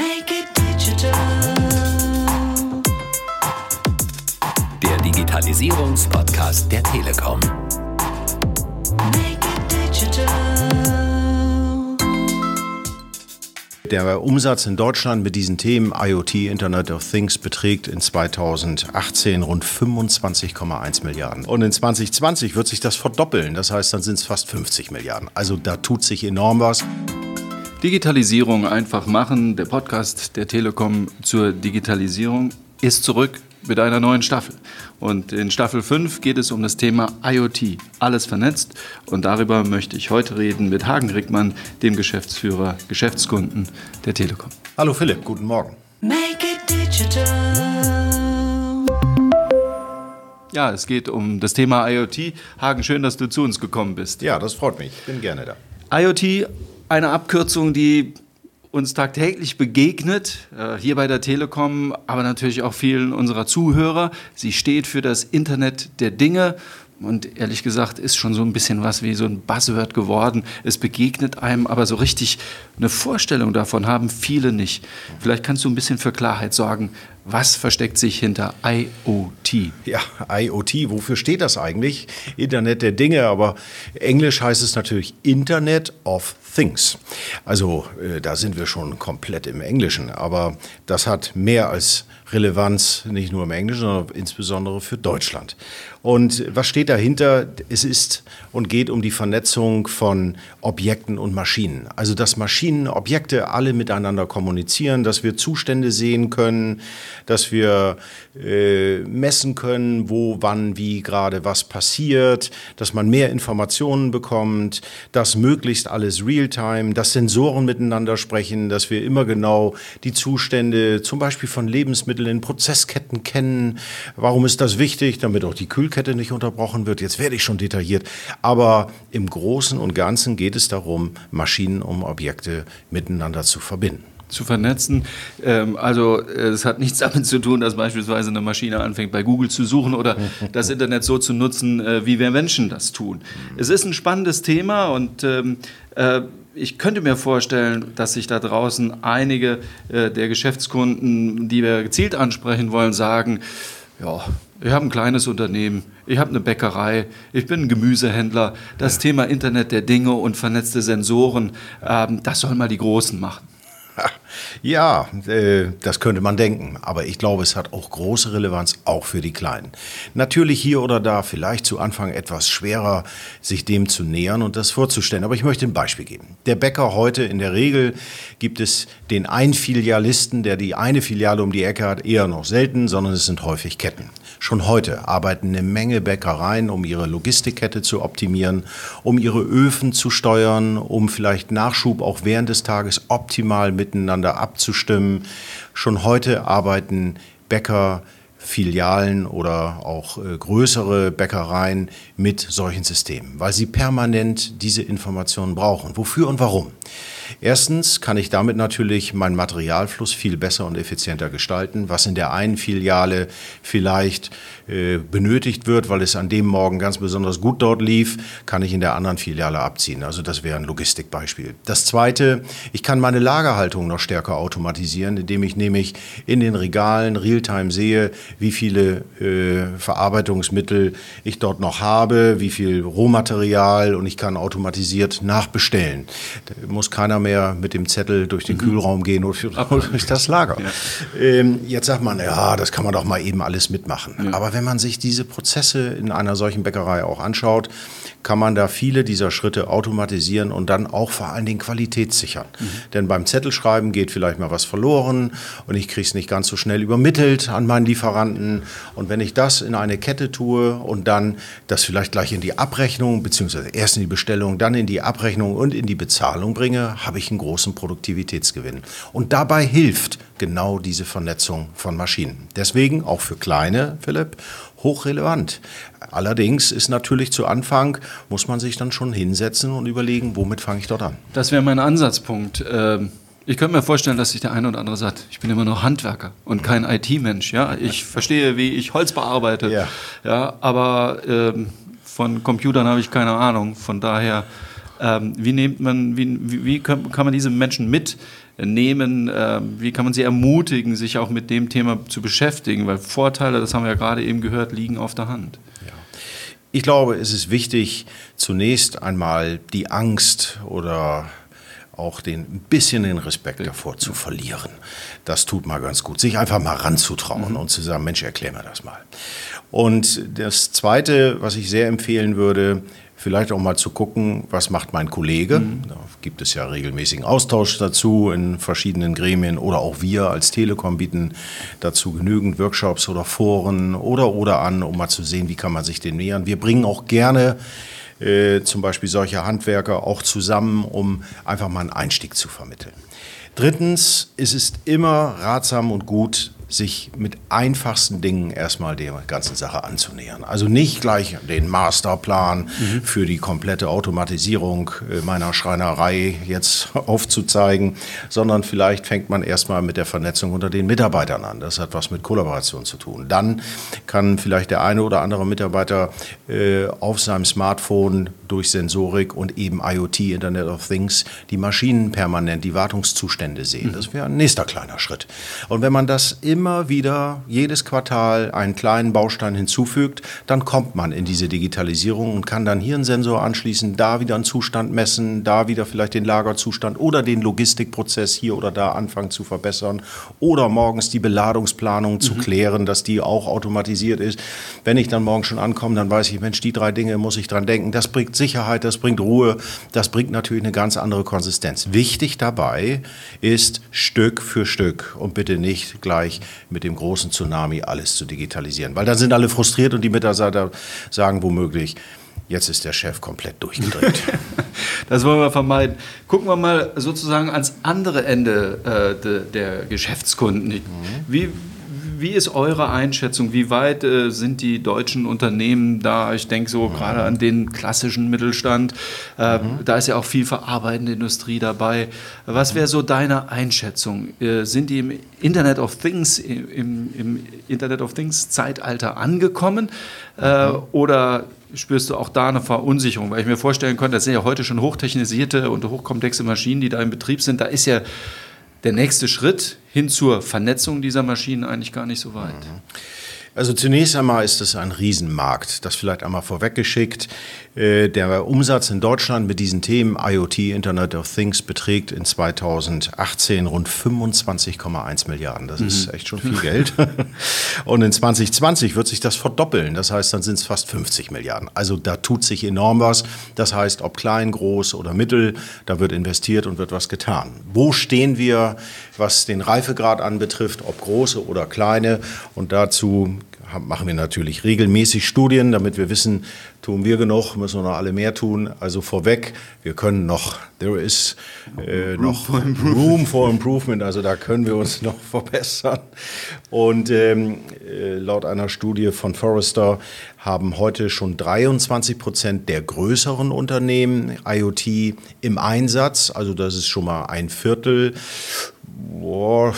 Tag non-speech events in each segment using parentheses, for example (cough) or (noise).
Make it digital. Der Digitalisierungspodcast der Telekom. Make it digital. Der Umsatz in Deutschland mit diesen Themen IoT, Internet of Things, beträgt in 2018 rund 25,1 Milliarden. Und in 2020 wird sich das verdoppeln. Das heißt, dann sind es fast 50 Milliarden. Also da tut sich enorm was. Digitalisierung einfach machen. Der Podcast der Telekom zur Digitalisierung ist zurück mit einer neuen Staffel. Und in Staffel 5 geht es um das Thema IoT, alles vernetzt. Und darüber möchte ich heute reden mit Hagen Rickmann, dem Geschäftsführer Geschäftskunden der Telekom. Hallo Philipp, guten Morgen. Make it digital. Ja, es geht um das Thema IoT. Hagen, schön, dass du zu uns gekommen bist. Ja, das freut mich. Ich bin gerne da. IoT, eine Abkürzung, die uns tagtäglich begegnet, äh, hier bei der Telekom, aber natürlich auch vielen unserer Zuhörer. Sie steht für das Internet der Dinge und ehrlich gesagt ist schon so ein bisschen was wie so ein Buzzword geworden. Es begegnet einem, aber so richtig eine Vorstellung davon haben viele nicht. Vielleicht kannst du ein bisschen für Klarheit sorgen. Was versteckt sich hinter IoT? Ja, IoT, wofür steht das eigentlich? Internet der Dinge, aber Englisch heißt es natürlich Internet of Things. Also äh, da sind wir schon komplett im Englischen, aber das hat mehr als Relevanz, nicht nur im Englischen, sondern insbesondere für Deutschland. Und was steht dahinter? Es ist und geht um die Vernetzung von Objekten und Maschinen. Also dass Maschinen, Objekte alle miteinander kommunizieren, dass wir Zustände sehen können, dass wir äh, messen können, wo, wann, wie gerade was passiert, dass man mehr Informationen bekommt, dass möglichst alles Realtime, dass Sensoren miteinander sprechen, dass wir immer genau die Zustände zum Beispiel von Lebensmitteln in Prozessketten kennen. Warum ist das wichtig? Damit auch die Kühlkette nicht unterbrochen wird. Jetzt werde ich schon detailliert. Aber im Großen und Ganzen geht es darum, Maschinen um Objekte miteinander zu verbinden. zu vernetzen. Ähm, also äh, es hat nichts damit zu tun, dass beispielsweise eine Maschine anfängt, bei Google zu suchen oder (laughs) das Internet so zu nutzen, äh, wie wir Menschen das tun. Es ist ein spannendes Thema und ähm, äh, ich könnte mir vorstellen, dass sich da draußen einige äh, der Geschäftskunden, die wir gezielt ansprechen wollen, sagen, ja, ich habe ein kleines Unternehmen, ich habe eine Bäckerei, ich bin ein Gemüsehändler. Das Thema Internet der Dinge und vernetzte Sensoren, ähm, das sollen mal die Großen machen. Ja, äh, das könnte man denken, aber ich glaube, es hat auch große Relevanz, auch für die Kleinen. Natürlich hier oder da vielleicht zu Anfang etwas schwerer, sich dem zu nähern und das vorzustellen, aber ich möchte ein Beispiel geben. Der Bäcker heute, in der Regel gibt es den Einfilialisten, der die eine Filiale um die Ecke hat, eher noch selten, sondern es sind häufig Ketten. Schon heute arbeiten eine Menge Bäckereien, um ihre Logistikkette zu optimieren, um ihre Öfen zu steuern, um vielleicht Nachschub auch während des Tages optimal miteinander abzustimmen. Schon heute arbeiten Bäcker, Filialen oder auch äh, größere Bäckereien mit solchen Systemen, weil sie permanent diese Informationen brauchen. Wofür und warum? Erstens kann ich damit natürlich meinen Materialfluss viel besser und effizienter gestalten, was in der einen Filiale vielleicht äh, benötigt wird, weil es an dem Morgen ganz besonders gut dort lief, kann ich in der anderen Filiale abziehen. Also das wäre ein Logistikbeispiel. Das zweite, ich kann meine Lagerhaltung noch stärker automatisieren, indem ich nämlich in den Regalen realtime sehe, wie viele äh, Verarbeitungsmittel ich dort noch habe, wie viel Rohmaterial und ich kann automatisiert nachbestellen. Da muss keiner mehr mit dem Zettel durch den Kühlraum gehen oder (laughs) durch das Lager. Ähm, jetzt sagt man, ja, das kann man doch mal eben alles mitmachen. Aber wenn man sich diese Prozesse in einer solchen Bäckerei auch anschaut, kann man da viele dieser Schritte automatisieren und dann auch vor allen Dingen Qualität sichern. Denn beim Zettelschreiben geht vielleicht mal was verloren und ich kriege es nicht ganz so schnell übermittelt an meinen Lieferanten. Und wenn ich das in eine Kette tue und dann das vielleicht gleich in die Abrechnung, beziehungsweise erst in die Bestellung, dann in die Abrechnung und in die Bezahlung bringe, habe ich einen großen Produktivitätsgewinn. Und dabei hilft genau diese Vernetzung von Maschinen. Deswegen auch für kleine, Philipp, hochrelevant. Allerdings ist natürlich zu Anfang, muss man sich dann schon hinsetzen und überlegen, womit fange ich dort an. Das wäre mein Ansatzpunkt. Ähm, Ich könnte mir vorstellen, dass sich der eine oder andere sagt, ich bin immer noch Handwerker und kein IT-Mensch. Ja? Ich verstehe, wie ich Holz bearbeite, Ja. Ja, aber ähm, von Computern habe ich keine Ahnung. Von daher, ähm, wie, nimmt man, wie, wie, wie kann, man diese Menschen mit nehmen? Äh, wie kann man sie ermutigen, sich auch mit dem Thema zu beschäftigen? Weil Vorteile, das haben wir ja gerade eben gehört, liegen auf der Hand. Ich glaube, es ist wichtig, zunächst einmal die Angst oder auch den, ein bisschen den Respekt davor zu verlieren. Das tut mal ganz gut. Sich einfach mal ranzutrauen und zu sagen, Mensch, erklär mir das mal. Und das Zweite, was ich sehr empfehlen würde, vielleicht auch mal zu gucken, was macht mein Kollege. Da gibt es ja regelmäßigen Austausch dazu in verschiedenen Gremien oder auch wir als Telekom bieten dazu genügend Workshops oder Foren oder oder an, um mal zu sehen, wie kann man sich den nähern. Wir bringen auch gerne äh, zum Beispiel solche Handwerker auch zusammen, um einfach mal einen Einstieg zu vermitteln. Drittens ist es immer ratsam und gut, sich mit einfachsten Dingen erstmal der ganzen Sache anzunähern. Also nicht gleich den Masterplan mhm. für die komplette Automatisierung äh, meiner Schreinerei jetzt (laughs) aufzuzeigen, sondern vielleicht fängt man erstmal mit der Vernetzung unter den Mitarbeitern an. Das hat was mit Kollaboration zu tun. Dann kann vielleicht der eine oder andere Mitarbeiter äh, auf seinem Smartphone durch Sensorik und eben IoT, Internet of Things, die Maschinen permanent, die Wartungszustände sehen. Das wäre ein nächster kleiner Schritt. Und wenn man das immer wieder jedes Quartal einen kleinen Baustein hinzufügt, dann kommt man in diese Digitalisierung und kann dann hier einen Sensor anschließen, da wieder einen Zustand messen, da wieder vielleicht den Lagerzustand oder den Logistikprozess hier oder da anfangen zu verbessern oder morgens die Beladungsplanung zu klären, dass die auch automatisiert ist. Wenn ich dann morgen schon ankomme, dann weiß ich, Mensch, die drei Dinge muss ich dran denken. Das bringt Sicherheit, das bringt Ruhe, das bringt natürlich eine ganz andere Konsistenz. Wichtig dabei ist Stück für Stück und bitte nicht gleich mit dem großen Tsunami alles zu digitalisieren, weil dann sind alle frustriert und die Mitarbeiter sagen womöglich, jetzt ist der Chef komplett durchgedreht. (laughs) Das wollen wir vermeiden. Gucken wir mal sozusagen ans andere Ende äh, de, der Geschäftskunden. Wie, wie ist eure Einschätzung? Wie weit äh, sind die deutschen Unternehmen da? Ich denke so gerade an den klassischen Mittelstand. Äh, Da ist ja auch viel verarbeitende Industrie dabei. Was wäre so deine Einschätzung? Äh, sind die im Internet of Things, im, im Internet of Things Zeitalter angekommen? Äh, oder spürst du auch da eine Verunsicherung? Weil ich mir vorstellen könnte, das sind ja heute schon hochtechnisierte und hochkomplexe Maschinen, die da in Betrieb sind. Da ist ja der nächste Schritt hin zur Vernetzung dieser Maschinen eigentlich gar nicht so weit. Also zunächst einmal ist es ein Riesenmarkt. Das vielleicht einmal vorweggeschickt. Äh, Der Umsatz in Deutschland mit diesen Themen IoT, Internet of Things, beträgt in 2018 rund 25,1 Milliarden. Das ist echt schon viel Geld. (laughs) Und in 2020 wird sich das verdoppeln. Das heißt, dann sind es fast 50 Milliarden. Also da tut sich enorm was. Das heißt, ob klein, groß oder mittel, da wird investiert und wird was getan. Wo stehen wir, was den Reifegrad anbetrifft, ob große oder kleine? Und dazu machen wir natürlich regelmäßig Studien, damit wir wissen, tun wir genug, müssen wir noch alle mehr tun. Also vorweg, wir können noch, there is äh, noch room for improvement, also da können wir uns (laughs) noch verbessern. Und ähm, äh, laut einer Studie von Forrester haben heute schon 23 Prozent der größeren Unternehmen IoT im Einsatz, also das ist schon mal ein Viertel. Boah,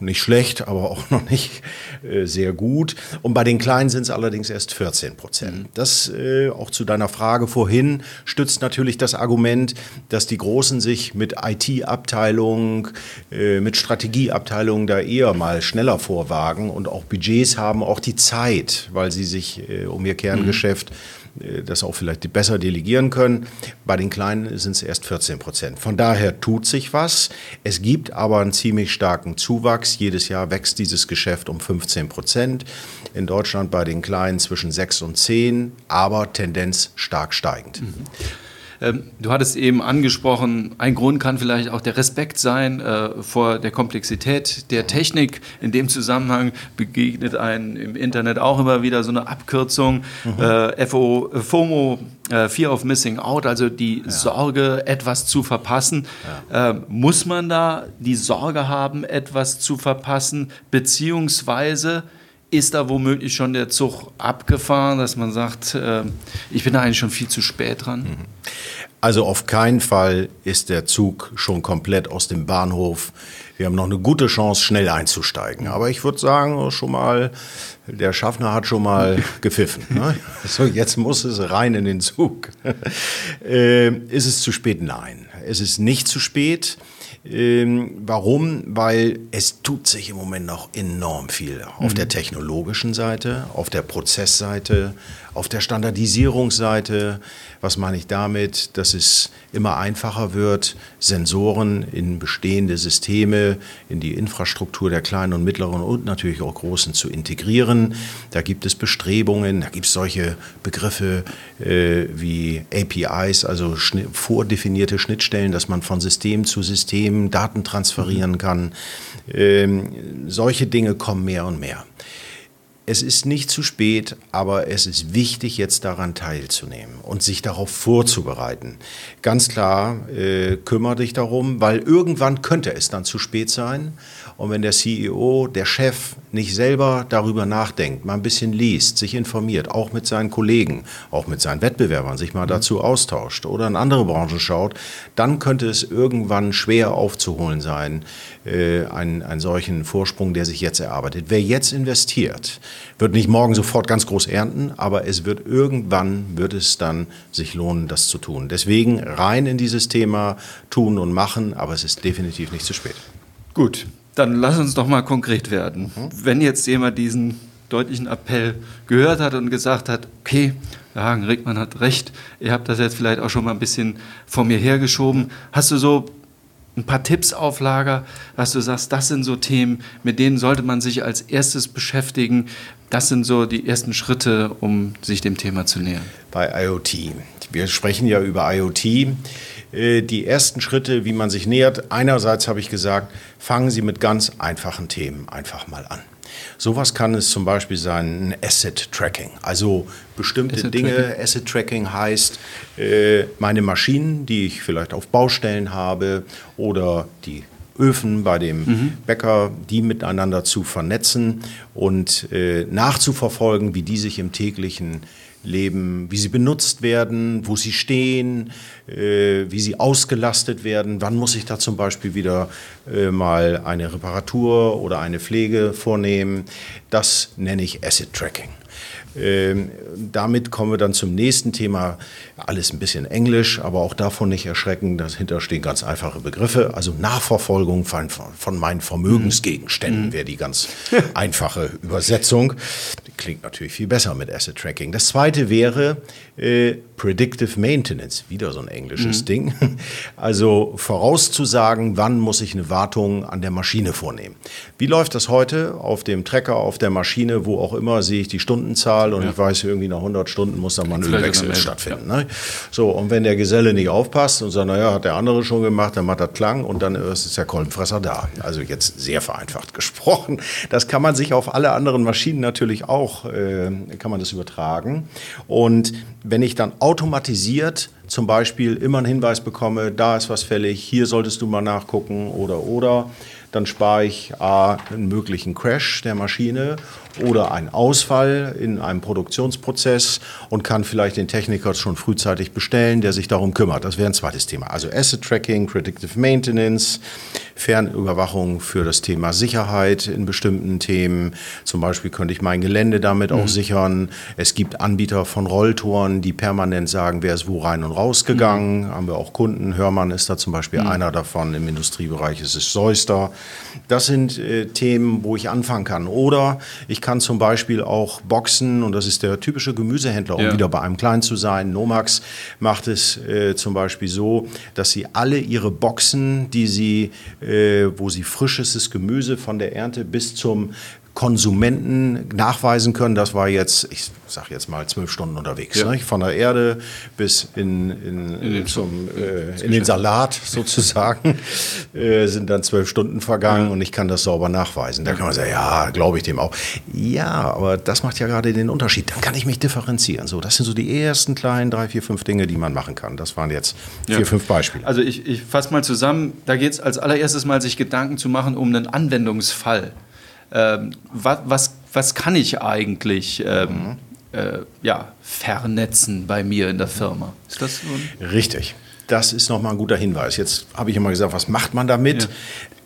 nicht schlecht, aber auch noch nicht äh, sehr gut. Und bei den Kleinen sind es allerdings erst 14 Prozent. Das äh, auch zu deiner Frage vorhin stützt natürlich das Argument, dass die Großen sich mit IT-Abteilungen, äh, mit Strategieabteilungen da eher mal schneller vorwagen und auch Budgets haben, auch die Zeit, weil sie sich äh, um ihr Kerngeschäft äh, das auch vielleicht besser delegieren können. Bei den Kleinen sind es erst 14 Prozent. Von daher tut sich was. Es gibt aber einen ziemlich starken Zuwachs. Jedes Jahr wächst dieses Geschäft um 15 Prozent. In Deutschland bei den Kleinen zwischen 6 und 10, aber Tendenz stark steigend. Ähm, Du hattest eben angesprochen, ein Grund kann vielleicht auch der Respekt sein äh, vor der Komplexität der Technik. In dem Zusammenhang begegnet einem im Internet auch immer wieder so eine Abkürzung, äh, FO, FOMO, äh, Fear of Missing Out, also die Sorge, etwas zu verpassen. Ähm, muss man da die Sorge haben, etwas zu verpassen, beziehungsweise ist da womöglich schon der Zug abgefahren, dass man sagt, äh, ich bin da eigentlich schon viel zu spät dran? Also auf keinen Fall ist der Zug schon komplett aus dem Bahnhof. Wir haben noch eine gute Chance, schnell einzusteigen. Aber ich würde sagen, schon mal, der Schaffner hat schon mal (laughs) gepfiffen. Ne? So, jetzt muss es rein in den Zug. (laughs) äh, ist es zu spät? Nein, es ist nicht zu spät. Ähm, warum? Weil es tut sich im Moment noch enorm viel auf der technologischen Seite, auf der Prozessseite, auf der Standardisierungsseite. Was meine ich damit? Dass es immer einfacher wird, Sensoren in bestehende Systeme, in die Infrastruktur der kleinen und mittleren und natürlich auch großen zu integrieren. Da gibt es Bestrebungen, da gibt es solche Begriffe äh, wie APIs, also schni vordefinierte Schnittstellen, dass man von System zu System Daten transferieren kann. Ähm, solche Dinge kommen mehr und mehr. Es ist nicht zu spät, aber es ist wichtig, jetzt daran teilzunehmen und sich darauf vorzubereiten. Ganz klar, äh, kümmere dich darum, weil irgendwann könnte es dann zu spät sein. Und wenn der CEO, der Chef, nicht selber darüber nachdenkt, mal ein bisschen liest, sich informiert, auch mit seinen Kollegen, auch mit seinen Wettbewerbern, sich mal dazu austauscht oder in andere Branchen schaut, dann könnte es irgendwann schwer aufzuholen sein, äh, einen, einen solchen Vorsprung, der sich jetzt erarbeitet. Wer jetzt investiert, wird nicht morgen sofort ganz groß ernten, aber es wird irgendwann, wird es dann sich lohnen, das zu tun. Deswegen rein in dieses Thema tun und machen, aber es ist definitiv nicht zu spät. Gut, dann lass uns doch mal konkret werden. Wenn jetzt jemand diesen deutlichen Appell gehört hat und gesagt hat, okay, Herr Hagen Rickmann hat recht, ihr habt das jetzt vielleicht auch schon mal ein bisschen vor mir hergeschoben. Hast du so ein paar Tipps auf Lager, was du sagst, das sind so Themen, mit denen sollte man sich als erstes beschäftigen. Das sind so die ersten Schritte, um sich dem Thema zu nähern. bei IoT. Wir sprechen ja über IoT. Äh, Die ersten Schritte, wie man sich nähert, einerseits habe ich gesagt, fangen Sie mit ganz einfachen Themen einfach mal an. Sowas kann es zum Beispiel sein, ein Asset Tracking. Also bestimmte Asset Dinge, Tracking. Asset Tracking heißt, äh, meine Maschinen, die ich vielleicht auf Baustellen habe oder die Öfen bei dem Bäcker, die miteinander zu vernetzen und äh, nachzuverfolgen, wie die sich im täglichen Leben, wie sie benutzt werden, wo sie stehen, äh, wie sie ausgelastet werden. Wann muss ich da zum Beispiel wieder äh, mal eine Reparatur oder eine Pflege vornehmen? Das nenne ich Asset Tracking. Ähm, damit kommen wir dann zum nächsten Thema. Alles ein bisschen Englisch, aber auch davon nicht erschrecken. Dahinter stehen ganz einfache Begriffe. Also Nachverfolgung von, von meinen Vermögensgegenständen wäre die ganz einfache Übersetzung. Klingt natürlich viel besser mit Asset Tracking. Das zweite wäre äh, Predictive Maintenance. Wieder so ein englisches Ding. Also vorauszusagen, wann muss ich eine Wartung an der Maschine vornehmen. Wie läuft das heute auf dem Trecker, auf der Maschine, wo auch immer, sehe ich die Stundenzahl und ich weiß, irgendwie nach 100 Stunden muss da mal ein Ölwechsel stattfinden. Ne? So, und wenn der Geselle nicht aufpasst und sagt, naja, hat der andere schon gemacht, dann macht das Klang und dann ist der Kolbenfresser da. Also jetzt sehr vereinfacht (laughs) gesprochen. Das kann man sich auf alle anderen Maschinen natürlich auch, äh, kann man das übertragen. Und wenn ich dann automatisiert zum Beispiel immer einen Hinweis bekomme, da ist was fällig, hier solltest du mal nachgucken oder oder, dann spare ich A, einen möglichen Crash der Maschine oder einen Ausfall in einem Produktionsprozess und kann vielleicht den Techniker schon frühzeitig bestellen, der sich darum kümmert. Das wäre ein zweites Thema. Also Asset Tracking, Predictive Maintenance, Fernüberwachung für das Thema Sicherheit in bestimmten Themen. Zum Beispiel könnte ich mein Gelände damit auch sichern. Es gibt Anbieter von Rolltoren, die permanent sagen, wer ist wo rein und raus gegangen. Haben wir auch Kunden. Hörmann ist da zum Beispiel einer davon. Im Industriebereich ist es Seuster. Das sind äh, Themen, wo ich anfangen kann. Oder ich kann zum Beispiel auch boxen, und das ist der typische Gemüsehändler, um Ja. wieder bei einem Klein zu sein. Nomax macht es äh, zum Beispiel so, dass sie alle ihre Boxen, die sie, äh, wo sie frisches Gemüse von der Ernte bis zum Konsumenten nachweisen können. Das war jetzt, ich sage jetzt mal, zwölf Stunden unterwegs. Ja. Ne? Von der Erde bis in, in, den zum, äh, in den Salat (laughs) sozusagen äh, sind dann zwölf Stunden vergangen und ich kann das sauber nachweisen. Da kann man sagen, ja, glaube ich dem auch. Ja, aber das macht ja gerade den Unterschied. Dann kann ich mich differenzieren. So, das sind so die ersten kleinen drei, vier, fünf Dinge, die man machen kann. Das waren jetzt vier, Ja. fünf Beispiele. Also ich, ich fasse mal zusammen, da geht es als allererstes mal, sich Gedanken zu machen um einen Anwendungsfall. Ähm, was, was, was kann ich eigentlich ähm, äh, ja, vernetzen bei mir in der Firma? Ist das so Richtig. Das ist nochmal ein guter Hinweis. Jetzt habe ich immer gesagt, was macht man damit? Ja.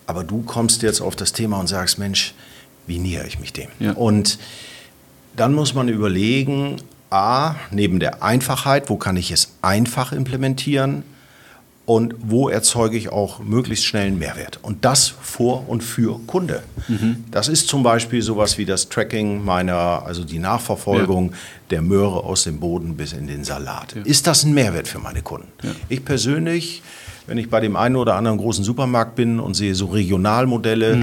Aber du kommst jetzt auf das Thema und sagst, Mensch, wie nähere ich mich dem? Ja. Und dann muss man überlegen, a, neben der Einfachheit, wo kann ich es einfach implementieren? Und wo erzeuge ich auch möglichst schnell einen Mehrwert. Und das vor und für Kunde. Das ist zum Beispiel sowas wie das Tracking meiner, also die Nachverfolgung der Möhre aus dem Boden bis in den Salat. Ist das ein Mehrwert für meine Kunden? Ich persönlich, wenn ich bei dem einen oder anderen großen Supermarkt bin und sehe so Regionalmodelle,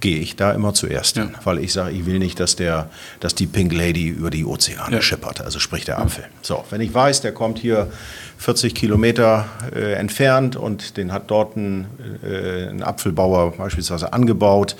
gehe ich da immer zuerst hin, weil ich sage, ich will nicht, dass, der, dass die Pink Lady über die Ozeane schippert, also sprich der Apfel. So, wenn ich weiß, der kommt hier 40 Kilometer äh, entfernt und den hat dort ein, äh, ein Apfelbauer beispielsweise angebaut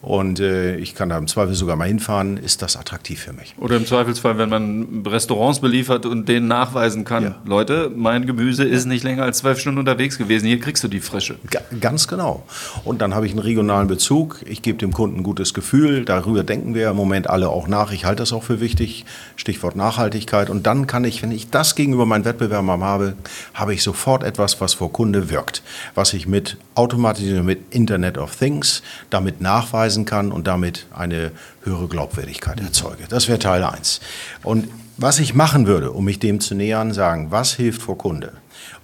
und äh, ich kann da im Zweifel sogar mal hinfahren, ist das attraktiv für mich. Oder im Zweifelsfall, wenn man Restaurants beliefert und denen nachweisen kann, Ja. Leute, mein Gemüse ist nicht länger als zwölf Stunden unterwegs gewesen, hier kriegst du die frische. Ga- Ganz genau. Und dann habe ich einen regionalen Bezug. Ich gebe dem Kunden ein gutes Gefühl. Darüber denken wir im Moment alle auch nach. Ich halte das auch für wichtig. Stichwort Nachhaltigkeit. Und dann kann ich, wenn ich das gegenüber meinen Wettbewerbern habe, habe ich sofort etwas, was vor Kunde wirkt. Was ich mit automatisiert mit Internet of Things damit nachweisen kann und damit eine höhere Glaubwürdigkeit erzeuge. Das wäre Teil 1. Und was ich machen würde, um mich dem zu nähern, sagen, was hilft vor Kunde?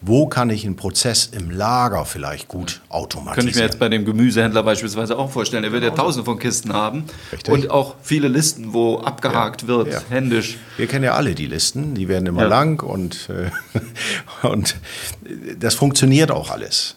Wo kann ich einen Prozess im Lager vielleicht gut automatisieren? Könnte ich mir jetzt bei dem Gemüsehändler beispielsweise auch vorstellen. Er wird ja tausende von Kisten haben Richtig. und auch viele Listen, wo abgehakt wird, Ja. händisch. Wir kennen ja alle die Listen, die werden immer Ja. lang und, äh, (laughs) und das funktioniert auch alles.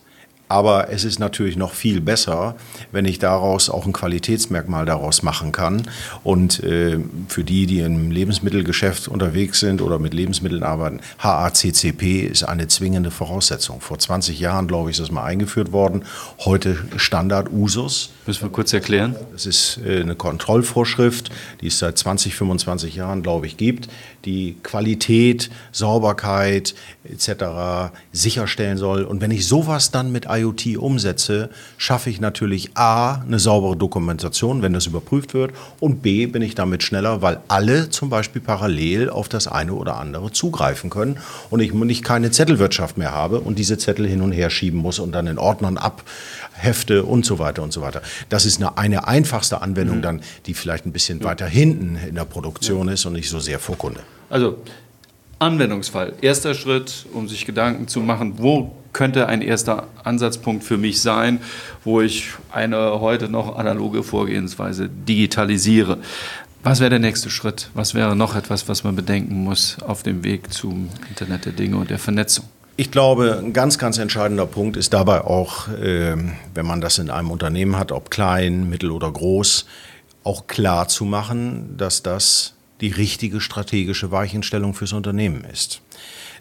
Aber es ist natürlich noch viel besser, wenn ich daraus auch ein Qualitätsmerkmal daraus machen kann. Und äh, für die, die im Lebensmittelgeschäft unterwegs sind oder mit Lebensmitteln arbeiten, HACCP ist eine zwingende Voraussetzung. Vor 20 Jahren, glaube ich, ist das mal eingeführt worden. Heute Standard Usus. Müssen wir kurz erklären. Es ist äh, eine Kontrollvorschrift, die es seit 20, 25 Jahren, glaube ich, gibt, die Qualität, Sauberkeit etc. sicherstellen soll. Und wenn ich sowas dann mit IoT umsetze, schaffe ich natürlich A, eine saubere Dokumentation, wenn das überprüft wird, und B, bin ich damit schneller, weil alle zum Beispiel parallel auf das eine oder andere zugreifen können und ich nicht keine Zettelwirtschaft mehr habe und diese Zettel hin und her schieben muss und dann in Ordnern abhefte und so weiter und so weiter. Das ist eine, eine einfachste Anwendung dann, die vielleicht ein bisschen weiter hinten in der Produktion ist und nicht so sehr vor Kunde. Also, Anwendungsfall. Erster Schritt, um sich Gedanken zu machen, wo könnte ein erster Ansatzpunkt für mich sein, wo ich eine heute noch analoge Vorgehensweise digitalisiere. Was wäre der nächste Schritt? Was wäre noch etwas, was man bedenken muss auf dem Weg zum Internet der Dinge und der Vernetzung? Ich glaube, ein ganz, ganz entscheidender Punkt ist dabei auch, ähm, wenn man das in einem Unternehmen hat, ob klein, mittel oder groß, auch klar zu machen, dass das die richtige strategische Weichenstellung fürs Unternehmen ist.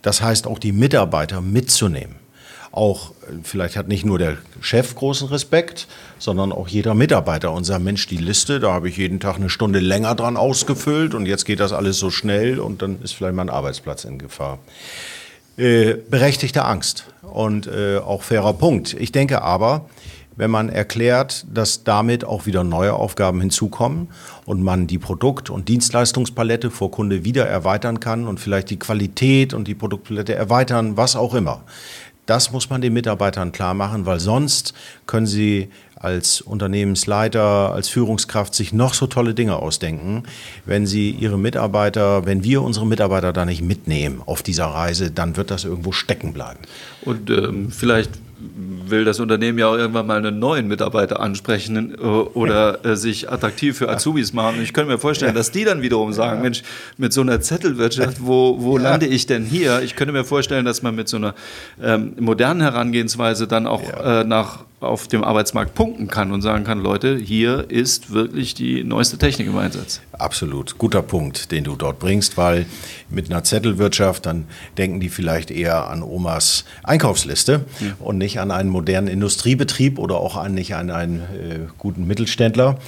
Das heißt, auch die Mitarbeiter mitzunehmen. Auch, vielleicht hat nicht nur der Chef großen Respekt, sondern auch jeder Mitarbeiter und sagt, Mensch, die Liste, da habe ich jeden Tag eine Stunde länger dran ausgefüllt und jetzt geht das alles so schnell und dann ist vielleicht mein Arbeitsplatz in Gefahr äh, berechtigte Angst und äh, auch fairer Punkt. Ich denke aber, wenn man erklärt, dass damit auch wieder neue Aufgaben hinzukommen und man die Produkt- und Dienstleistungspalette vor Kunde wieder erweitern kann und vielleicht die Qualität und die Produktpalette erweitern, was auch immer. Das muss man den Mitarbeitern klar machen, weil sonst können sie als Unternehmensleiter, als Führungskraft sich noch so tolle Dinge ausdenken. Wenn sie ihre Mitarbeiter, wenn wir unsere Mitarbeiter da nicht mitnehmen auf dieser Reise, dann wird das irgendwo stecken bleiben. Und ähm, vielleicht will das Unternehmen ja auch irgendwann mal einen neuen Mitarbeiter ansprechen äh, oder äh, sich attraktiv für Azubis machen. Und ich könnte mir vorstellen, dass die dann wiederum sagen, Mensch, mit so einer Zettelwirtschaft, wo, wo lande ich denn hier? Ich könnte mir vorstellen, dass man mit so einer ähm, modernen Herangehensweise dann auch äh, nach auf dem Arbeitsmarkt punkten kann und sagen kann, Leute, hier ist wirklich die neueste Technik im Einsatz. Absolut, guter Punkt, den du dort bringst, weil mit einer Zettelwirtschaft, dann denken die vielleicht eher an Omas Einkaufsliste und nicht an einen modernen Industriebetrieb oder auch an, nicht an einen äh, guten Mittelständler.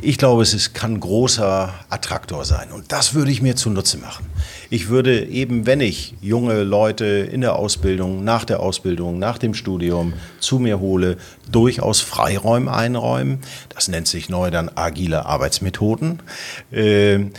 Ich glaube, es ist, kann großer Attraktor sein und das würde ich mir zunutze machen. Ich würde eben, wenn ich junge Leute in der Ausbildung, nach der Ausbildung, nach dem Studium zu mir hole, durchaus Freiräume einräumen. Das nennt sich neu dann agile Arbeitsmethoden. Ähm,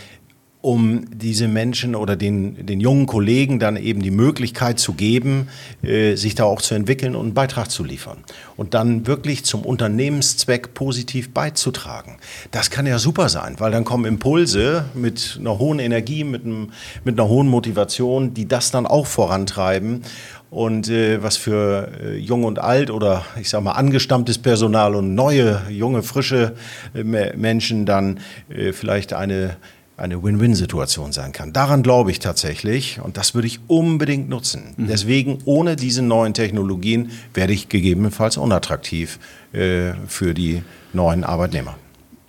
um diese Menschen oder den, den jungen Kollegen dann eben die Möglichkeit zu geben, äh, sich da auch zu entwickeln und einen Beitrag zu liefern. Und dann wirklich zum Unternehmenszweck positiv beizutragen. Das kann ja super sein, weil dann kommen Impulse mit einer hohen Energie, mit, einem, mit einer hohen Motivation, die das dann auch vorantreiben und äh, was für äh, jung und alt oder ich sag mal angestammtes Personal und neue, junge, frische äh, Menschen dann äh, vielleicht eine eine Win-Win-Situation sein kann. Daran glaube ich tatsächlich und das würde ich unbedingt nutzen. Mhm. Deswegen, ohne diese neuen Technologien werde ich gegebenenfalls unattraktiv äh, für die neuen Arbeitnehmer.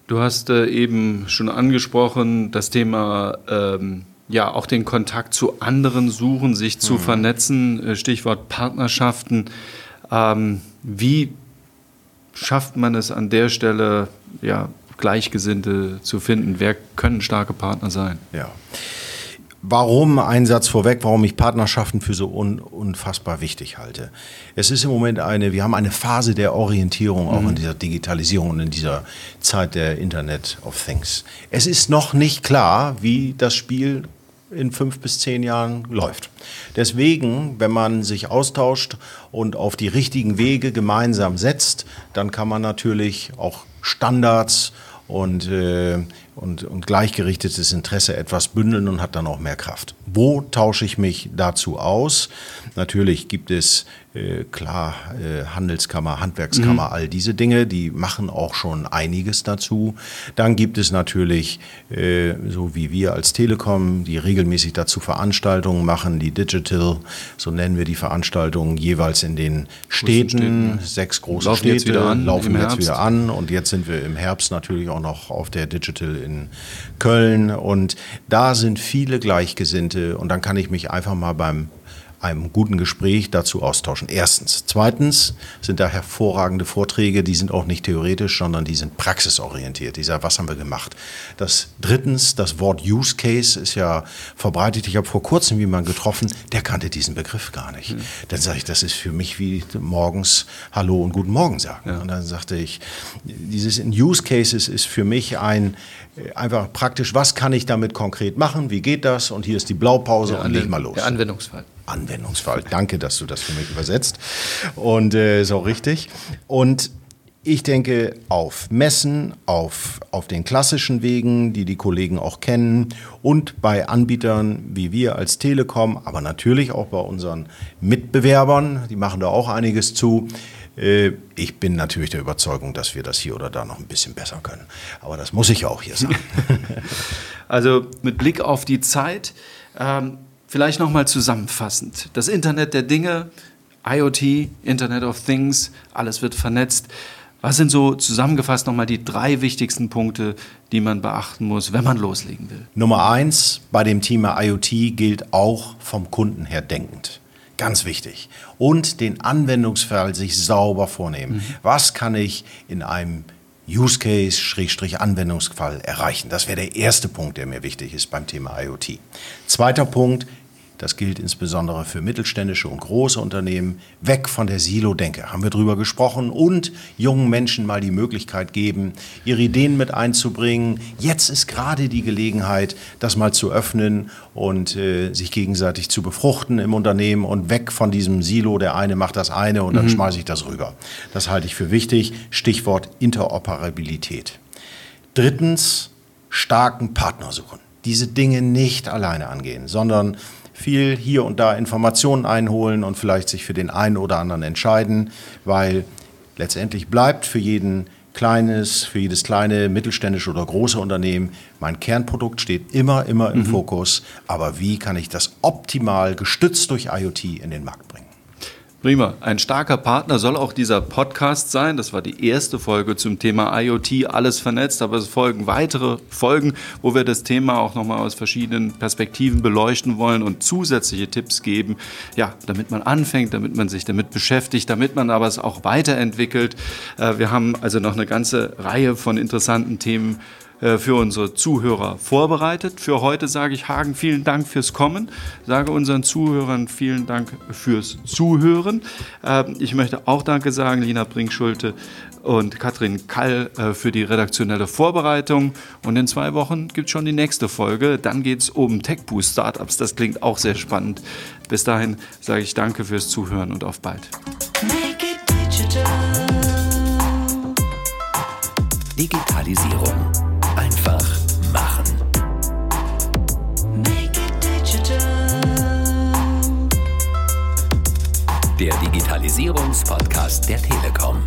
Du hast äh, eben schon angesprochen, das Thema, ähm, ja, auch den Kontakt zu anderen suchen, sich zu mhm. vernetzen, äh, Stichwort Partnerschaften. Ähm, wie schafft man es an der Stelle, ja, Gleichgesinnte zu finden? Wer können starke Partner sein? Ja. Warum, ein Satz vorweg, warum ich Partnerschaften für so un, unfassbar wichtig halte. Es ist im Moment eine, wir haben eine Phase der Orientierung auch mhm. in dieser Digitalisierung und in dieser Zeit der Internet of Things. Es ist noch nicht klar, wie das Spiel in fünf bis zehn Jahren läuft. Deswegen, wenn man sich austauscht und auf die richtigen Wege gemeinsam setzt, dann kann man natürlich auch Standards und, äh, und, und gleichgerichtetes Interesse etwas bündeln und hat dann auch mehr Kraft. Wo tausche ich mich dazu aus? Natürlich gibt es klar äh, Handelskammer, Handwerkskammer, mhm. all diese Dinge, die machen auch schon einiges dazu. Dann gibt es natürlich, äh, so wie wir als Telekom, die regelmäßig dazu Veranstaltungen machen, die Digital, so nennen wir die Veranstaltungen jeweils in den Städten, Städten. sechs große laufen Städte, jetzt wieder an, laufen jetzt wieder an und jetzt sind wir im Herbst natürlich auch noch auf der Digital in Köln und da sind viele Gleichgesinnte und dann kann ich mich einfach mal beim einem guten Gespräch dazu austauschen. Erstens. Zweitens sind da hervorragende Vorträge, die sind auch nicht theoretisch, sondern die sind praxisorientiert. Dieser, was haben wir gemacht? Das drittens, das Wort Use Case ist ja verbreitet. Ich habe vor kurzem jemanden getroffen, der kannte diesen Begriff gar nicht. Mhm. Dann sage ich, das ist für mich wie morgens Hallo und Guten Morgen sagen. Ja. Und dann sagte ich, dieses Use Cases ist für mich ein einfach praktisch, was kann ich damit konkret machen, wie geht das und hier ist die Blaupause der und leg mal los. Der Anwendungsfall. Anwendungsfall. Danke, dass du das für mich übersetzt. Und äh, ist auch richtig. Und ich denke auf Messen, auf, auf den klassischen Wegen, die die Kollegen auch kennen und bei Anbietern wie wir als Telekom, aber natürlich auch bei unseren Mitbewerbern, die machen da auch einiges zu. Äh, ich bin natürlich der Überzeugung, dass wir das hier oder da noch ein bisschen besser können. Aber das muss ich auch hier sagen. (laughs) Also mit Blick auf die Zeit, ähm, Vielleicht nochmal zusammenfassend. Das Internet der Dinge, IoT, Internet of Things, alles wird vernetzt. Was sind so zusammengefasst nochmal die drei wichtigsten Punkte, die man beachten muss, wenn man loslegen will? Nummer eins bei dem Thema IoT gilt auch vom Kunden her denkend. Ganz wichtig. Und den Anwendungsfall sich sauber vornehmen. Mhm. Was kann ich in einem Use Case, Schrägstrich Anwendungsfall erreichen. Das wäre der erste Punkt, der mir wichtig ist beim Thema IoT. Zweiter Punkt, das gilt insbesondere für mittelständische und große Unternehmen. Weg von der Silo-Denke, haben wir drüber gesprochen. Und jungen Menschen mal die Möglichkeit geben, ihre Ideen mit einzubringen. Jetzt ist gerade die Gelegenheit, das mal zu öffnen und äh, sich gegenseitig zu befruchten im Unternehmen und weg von diesem Silo. Der eine macht das eine und dann mhm. schmeiße ich das rüber. Das halte ich für wichtig. Stichwort Interoperabilität. Drittens, starken Partner suchen diese Dinge nicht alleine angehen, sondern viel hier und da Informationen einholen und vielleicht sich für den einen oder anderen entscheiden, weil letztendlich bleibt für jeden kleines, für jedes kleine, mittelständische oder große Unternehmen, mein Kernprodukt steht immer, immer im mhm. Fokus. Aber wie kann ich das optimal gestützt durch IoT in den Markt bringen? Prima. Ein starker Partner soll auch dieser Podcast sein. Das war die erste Folge zum Thema IoT, alles vernetzt, aber es folgen weitere Folgen, wo wir das Thema auch nochmal aus verschiedenen Perspektiven beleuchten wollen und zusätzliche Tipps geben, ja, damit man anfängt, damit man sich damit beschäftigt, damit man aber es auch weiterentwickelt. Äh, wir haben also noch eine ganze Reihe von interessanten Themen für unsere Zuhörer vorbereitet. Für heute sage ich Hagen vielen Dank fürs Kommen, sage unseren Zuhörern vielen Dank fürs Zuhören. Ähm, ich möchte auch Danke sagen, Lina Brinkschulte und Katrin Kall äh, für die redaktionelle Vorbereitung. Und in zwei Wochen gibt es schon die nächste Folge. Dann geht es um TechBoost Startups. Das klingt auch sehr spannend. Bis dahin sage ich Danke fürs Zuhören und auf bald. Make it digital. Digitalisierung. Digitalisierungspodcast der Telekom.